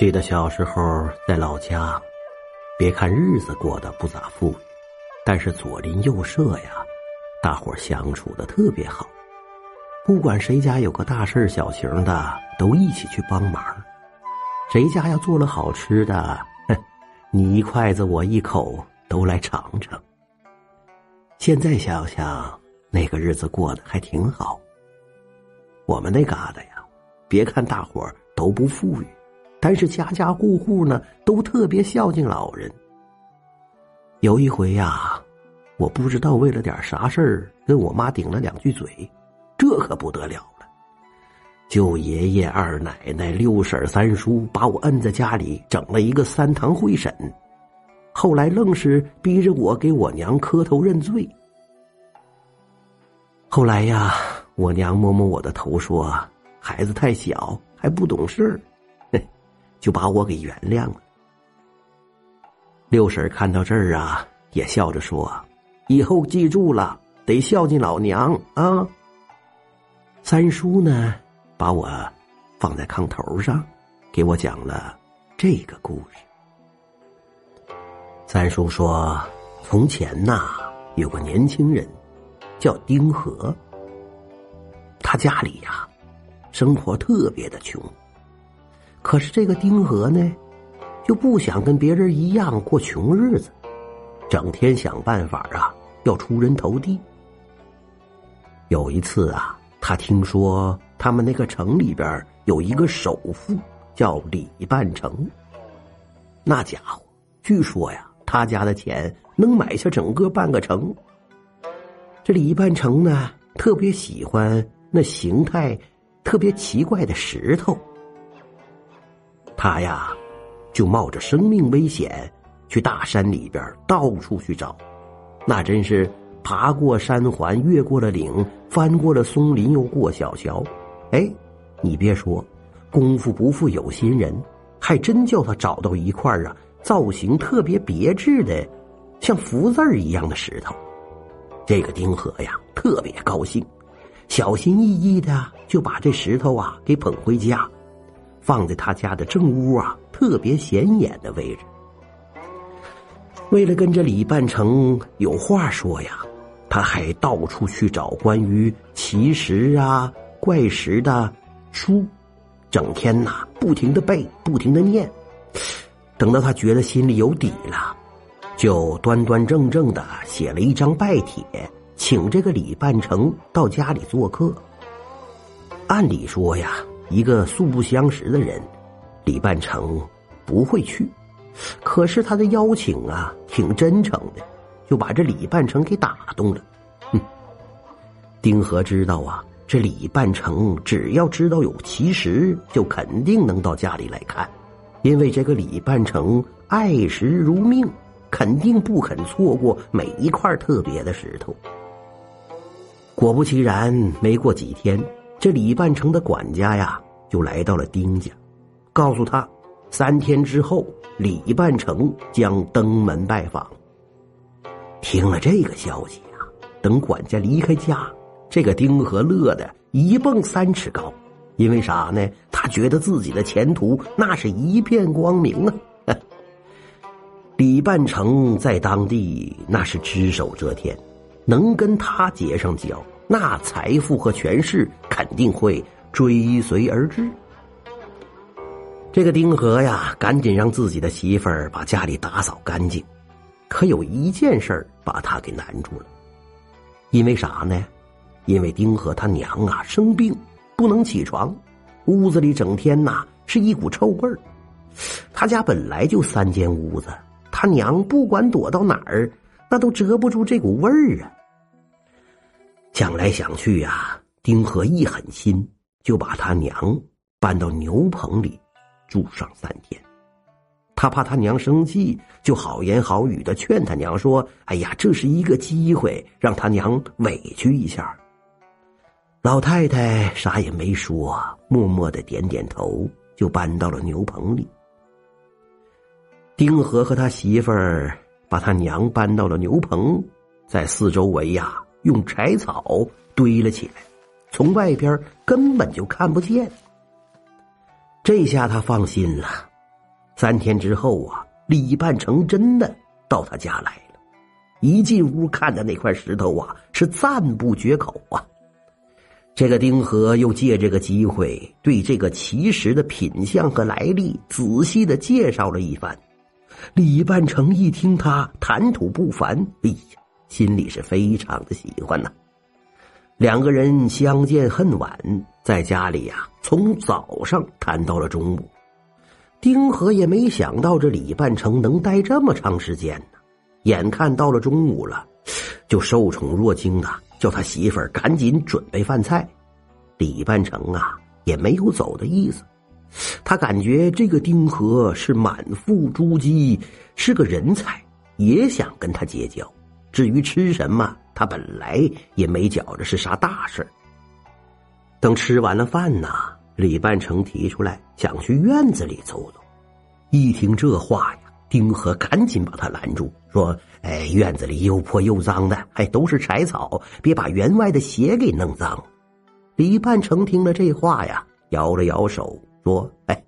记得小时候在老家，别看日子过得不咋富裕，但是左邻右舍呀，大伙相处的特别好。不管谁家有个大事小情的，都一起去帮忙。谁家要做了好吃的，哼，你一筷子我一口，都来尝尝。现在想想，那个日子过得还挺好。我们那嘎达呀，别看大伙都不富裕。但是家家户户呢都特别孝敬老人。有一回呀，我不知道为了点啥事儿跟我妈顶了两句嘴，这可不得了了。舅爷爷、二奶奶、六婶、三叔把我摁在家里，整了一个三堂会审。后来愣是逼着我给我娘磕头认罪。后来呀，我娘摸摸我的头说：“孩子太小，还不懂事。”就把我给原谅了。六婶看到这儿啊，也笑着说：“以后记住了，得孝敬老娘啊。”三叔呢，把我放在炕头上，给我讲了这个故事。三叔说：“从前呐，有个年轻人叫丁和，他家里呀，生活特别的穷。”可是这个丁和呢，就不想跟别人一样过穷日子，整天想办法啊，要出人头地。有一次啊，他听说他们那个城里边有一个首富叫李半城，那家伙据说呀，他家的钱能买下整个半个城。这李半城呢，特别喜欢那形态特别奇怪的石头。他呀，就冒着生命危险去大山里边到处去找，那真是爬过山环，越过了岭，翻过了松林，又过小桥。哎，你别说，功夫不负有心人，还真叫他找到一块啊，造型特别别致的，像福字一样的石头。这个丁和呀，特别高兴，小心翼翼的就把这石头啊给捧回家。放在他家的正屋啊，特别显眼的位置。为了跟这李半城有话说呀，他还到处去找关于奇石啊、怪石的书，整天呐不停的背，不停的念。等到他觉得心里有底了，就端端正正的写了一张拜帖，请这个李半城到家里做客。按理说呀。一个素不相识的人，李半城不会去。可是他的邀请啊，挺真诚的，就把这李半城给打动了。哼，丁和知道啊，这李半城只要知道有奇石，就肯定能到家里来看，因为这个李半城爱石如命，肯定不肯错过每一块特别的石头。果不其然，没过几天。这李半城的管家呀，就来到了丁家，告诉他，三天之后李半城将登门拜访。听了这个消息呀，等管家离开家，这个丁和乐的一蹦三尺高，因为啥呢？他觉得自己的前途那是一片光明啊！李半城在当地那是只手遮天，能跟他结上交。那财富和权势肯定会追随而至。这个丁和呀，赶紧让自己的媳妇儿把家里打扫干净。可有一件事儿把他给难住了，因为啥呢？因为丁和他娘啊生病，不能起床，屋子里整天呐是一股臭味儿。他家本来就三间屋子，他娘不管躲到哪儿，那都遮不住这股味儿啊。想来想去呀，丁和一狠心，就把他娘搬到牛棚里住上三天。他怕他娘生气，就好言好语的劝他娘说：“哎呀，这是一个机会，让他娘委屈一下。”老太太啥也没说，默默的点点头，就搬到了牛棚里。丁和和他媳妇儿把他娘搬到了牛棚，在四周围呀。用柴草堆了起来，从外边根本就看不见。这下他放心了，三天之后啊，李半成真的到他家来了，一进屋看着那块石头啊，是赞不绝口啊。这个丁和又借这个机会对这个奇石的品相和来历仔细的介绍了一番。李半成一听他谈吐不凡，哎呀，心里是非常的喜欢呐。两个人相见恨晚，在家里呀，从早上谈到了中午。丁和也没想到这李半城能待这么长时间呢。眼看到了中午了，就受宠若惊的叫他媳妇儿赶紧准备饭菜。李半城啊，也没有走的意思。他感觉这个丁和是满腹珠玑，是个人才，也想跟他结交。至于吃什么，他本来也没觉着是啥大事等吃完了饭呢，李半成提出来想去院子里走走。一听这话呀，丁和赶紧把他拦住，说：“哎，院子里又破又脏的，还都是柴草，别把员外的鞋给弄脏。”李半成听了这话呀，摇了摇手。说：“哎，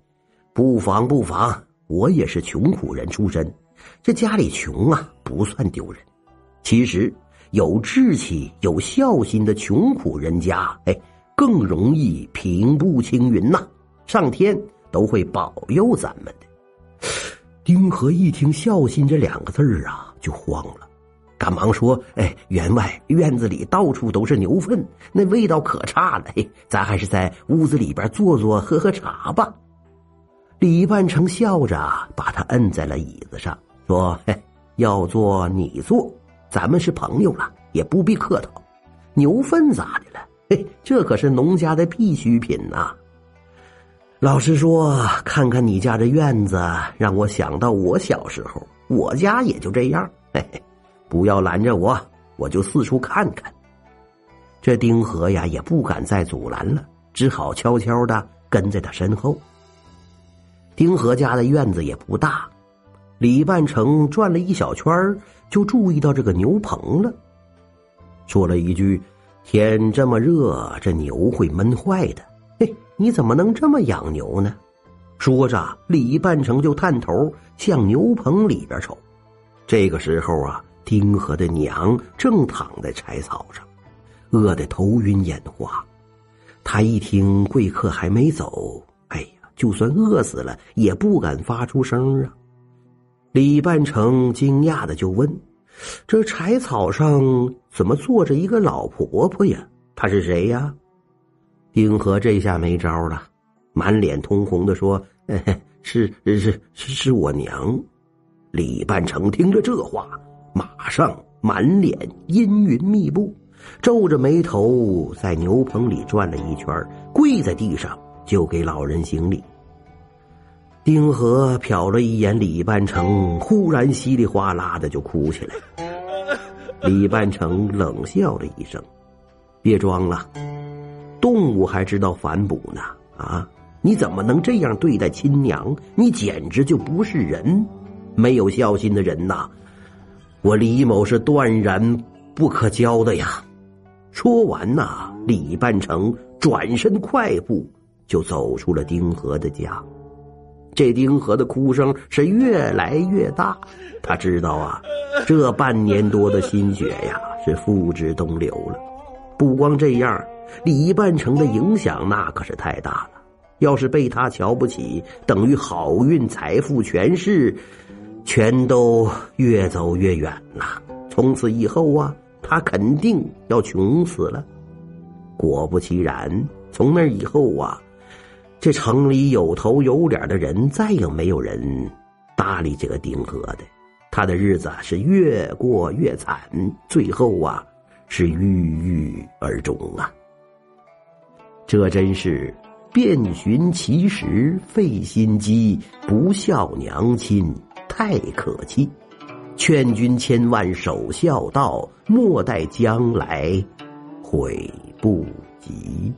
不妨不妨，我也是穷苦人出身，这家里穷啊，不算丢人。其实有志气、有孝心的穷苦人家，哎，更容易平步青云呐，上天都会保佑咱们的。”丁和一听“孝心”这两个字儿啊，就慌了，赶忙说：“哎，员外，院子里到处都是牛粪，那味道可差了。嘿，咱还是在屋子里边坐坐，喝喝茶吧。”李半成笑着把他摁在了椅子上，说：“嘿，要坐你坐，咱们是朋友了，也不必客套。牛粪咋的了？嘿，这可是农家的必需品呐。老实说，看看你家这院子，让我想到我小时候，我家也就这样。嘿嘿。”不要拦着我，我就四处看看。这丁和呀也不敢再阻拦了，只好悄悄的跟在他身后。丁和家的院子也不大，李半成转了一小圈就注意到这个牛棚了，说了一句：“天这么热，这牛会闷坏的。”嘿，你怎么能这么养牛呢？说着，李半成就探头向牛棚里边瞅。这个时候啊。丁和的娘正躺在柴草上，饿得头晕眼花。他一听贵客还没走，哎呀，就算饿死了也不敢发出声啊。李半成惊讶的就问：“这柴草上怎么坐着一个老婆婆呀？她是谁呀？”丁和这下没招了，满脸通红的说：“是是是是我娘。”李半成听着这话。马上满脸阴云密布，皱着眉头在牛棚里转了一圈，跪在地上就给老人行礼。丁和瞟了一眼李半城，忽然稀里哗啦的就哭起来。李半城冷笑了一声：“别装了，动物还知道反哺呢！啊，你怎么能这样对待亲娘？你简直就不是人，没有孝心的人呐！”我李某是断然不可交的呀！说完呐，李半城转身快步就走出了丁和的家。这丁和的哭声是越来越大，他知道啊，这半年多的心血呀是付之东流了。不光这样，李半城的影响那可是太大了。要是被他瞧不起，等于好运、财富、权势。全都越走越远了。从此以后啊，他肯定要穷死了。果不其然，从那以后啊，这城里有头有脸的人再也没有人搭理这个丁和的。他的日子是越过越惨，最后啊，是郁郁而终啊。这真是遍寻其实费心机，不孝娘亲。太可气！劝君千万守孝道，莫待将来悔不及。